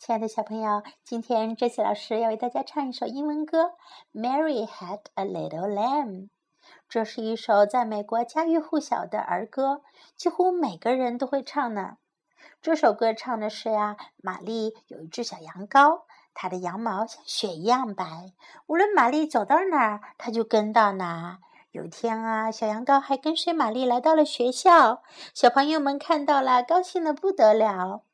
亲爱的小朋友，今天这些老师要为大家唱一首英文歌《Mary Had a Little Lamb》。这是一首在美国家喻户晓的儿歌，几乎每个人都会唱呢。这首歌唱的是呀，玛丽有一只小羊羔，它的羊毛像雪一样白，无论玛丽走到哪儿，它就跟到哪。有一天啊，小羊羔还跟随玛丽来到了学校，小朋友们看到了，高兴的不得了。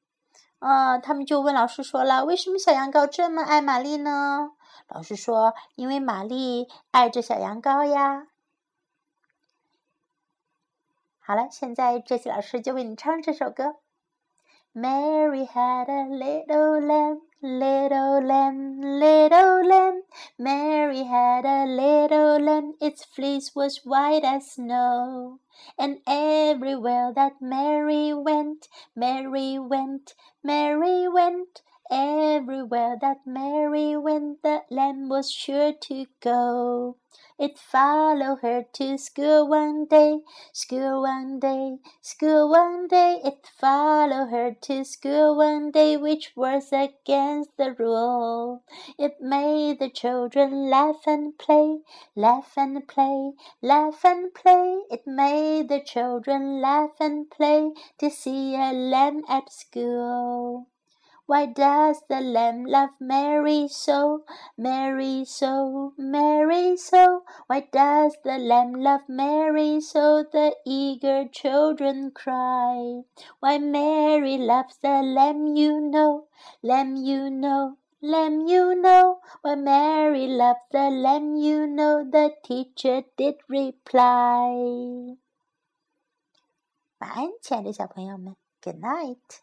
啊，他们就问老师说了：“为什么小羊羔这么爱玛丽呢？”老师说：“因为玛丽爱着小羊羔呀。”好了，现在这些老师就为你唱这首歌。Mary had a little lamb, little lamb, little. Mary had a little lamb, its fleece was white as snow. And everywhere that Mary went, Mary went, Mary went. Everywhere that Mary went, the lamb was sure to go. It followed her to school one day, school one day, school one day. It followed her to school one day, which was against the rule. It made the children laugh and play, laugh and play, laugh and play. It made the children laugh and play to see a lamb at school. Why does the lamb love Mary so, Mary so, Mary so? Why does the lamb love Mary so? The eager children cry. Why Mary loves the lamb, you know, lamb, you know. Lamb, you know, why Mary loved the lamb, you know, the teacher did reply. 晚安，亲爱的小朋友们，Good night.